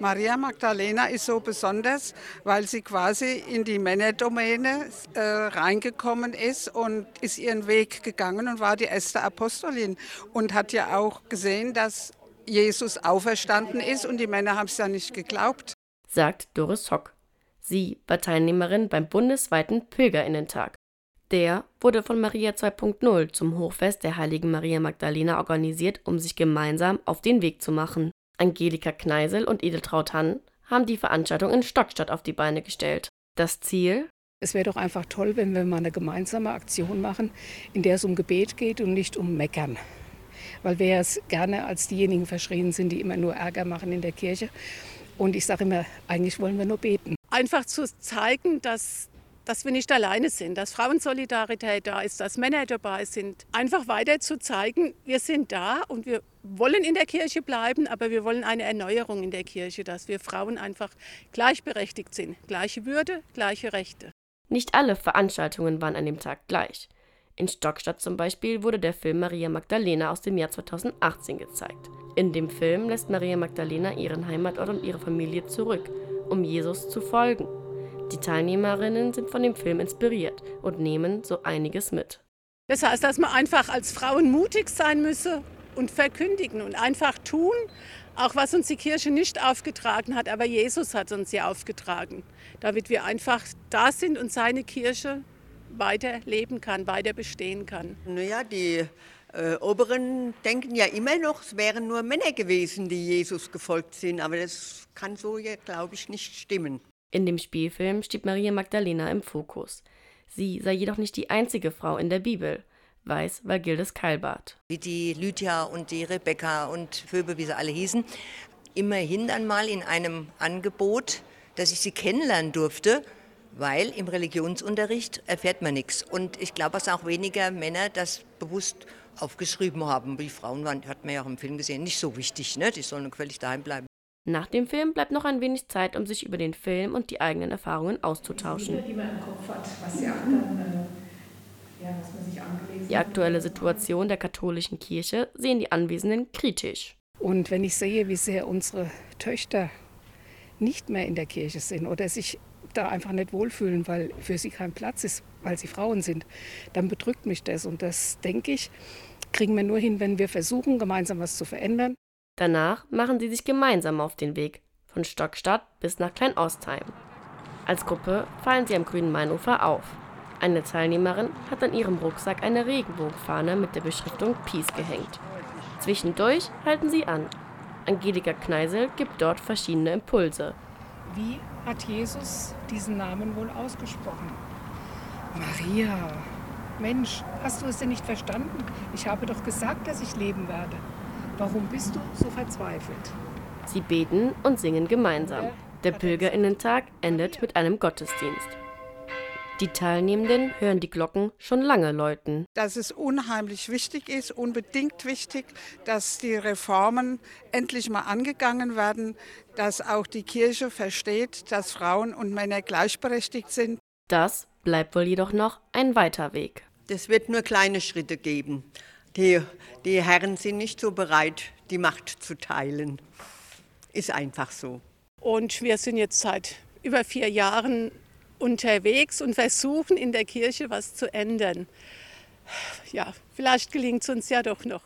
Maria Magdalena ist so besonders, weil sie quasi in die Männerdomäne äh, reingekommen ist und ist ihren Weg gegangen und war die erste Apostolin und hat ja auch gesehen, dass Jesus auferstanden ist und die Männer haben es ja nicht geglaubt. Sagt Doris Hock. Sie war Teilnehmerin beim bundesweiten Pilgerinnentag. Der wurde von Maria 2.0 zum Hochfest der heiligen Maria Magdalena organisiert, um sich gemeinsam auf den Weg zu machen. Angelika Kneisel und Edeltraut Hann haben die Veranstaltung in Stockstadt auf die Beine gestellt. Das Ziel? Es wäre doch einfach toll, wenn wir mal eine gemeinsame Aktion machen, in der es um Gebet geht und nicht um Meckern. Weil wir es gerne als diejenigen verschrien sind, die immer nur Ärger machen in der Kirche. Und ich sage immer, eigentlich wollen wir nur beten. Einfach zu zeigen, dass dass wir nicht alleine sind, dass Frauensolidarität da ist, dass Männer dabei sind. Einfach weiter zu zeigen, wir sind da und wir wollen in der Kirche bleiben, aber wir wollen eine Erneuerung in der Kirche, dass wir Frauen einfach gleichberechtigt sind. Gleiche Würde, gleiche Rechte. Nicht alle Veranstaltungen waren an dem Tag gleich. In Stockstadt zum Beispiel wurde der Film Maria Magdalena aus dem Jahr 2018 gezeigt. In dem Film lässt Maria Magdalena ihren Heimatort und ihre Familie zurück, um Jesus zu folgen. Die Teilnehmerinnen sind von dem Film inspiriert und nehmen so einiges mit. Das heißt, dass man einfach als Frauen mutig sein müsse und verkündigen und einfach tun, auch was uns die Kirche nicht aufgetragen hat, aber Jesus hat uns ja aufgetragen, damit wir einfach da sind und seine Kirche weiter leben kann, weiter bestehen kann. Naja, die äh, Oberen denken ja immer noch, es wären nur Männer gewesen, die Jesus gefolgt sind, aber das kann so ja, glaube ich, nicht stimmen. In dem Spielfilm steht Maria Magdalena im Fokus. Sie sei jedoch nicht die einzige Frau in der Bibel, weiß Valgildes Keilbart. Wie die Lydia und die Rebecca und Phoebe, wie sie alle hießen, immerhin dann mal in einem Angebot, dass ich sie kennenlernen durfte, weil im Religionsunterricht erfährt man nichts. Und ich glaube, dass auch weniger Männer das bewusst aufgeschrieben haben. Die Frauen waren, hat man ja auch im Film gesehen, nicht so wichtig. Ne? Die sollen völlig daheim bleiben. Nach dem Film bleibt noch ein wenig Zeit, um sich über den Film und die eigenen Erfahrungen auszutauschen. Die aktuelle Situation der katholischen Kirche sehen die Anwesenden kritisch. Und wenn ich sehe, wie sehr unsere Töchter nicht mehr in der Kirche sind oder sich da einfach nicht wohlfühlen, weil für sie kein Platz ist, weil sie Frauen sind, dann bedrückt mich das. Und das, denke ich, kriegen wir nur hin, wenn wir versuchen, gemeinsam was zu verändern. Danach machen sie sich gemeinsam auf den Weg, von Stockstadt bis nach Kleinostheim. Als Gruppe fallen sie am grünen Mainufer auf. Eine Teilnehmerin hat an ihrem Rucksack eine Regenbogenfahne mit der Beschriftung Peace gehängt. Zwischendurch halten sie an. Angelika Kneisel gibt dort verschiedene Impulse. Wie hat Jesus diesen Namen wohl ausgesprochen? Maria, Mensch, hast du es denn nicht verstanden? Ich habe doch gesagt, dass ich leben werde. Warum bist du so verzweifelt? Sie beten und singen gemeinsam. Der Pilgerinnentag endet mit einem Gottesdienst. Die Teilnehmenden hören die Glocken schon lange läuten. Dass es unheimlich wichtig ist, unbedingt wichtig, dass die Reformen endlich mal angegangen werden, dass auch die Kirche versteht, dass Frauen und Männer gleichberechtigt sind. Das bleibt wohl jedoch noch ein weiter Weg. Es wird nur kleine Schritte geben. Die, die Herren sind nicht so bereit, die Macht zu teilen. Ist einfach so. Und wir sind jetzt seit über vier Jahren unterwegs und versuchen in der Kirche was zu ändern. Ja, vielleicht gelingt es uns ja doch noch.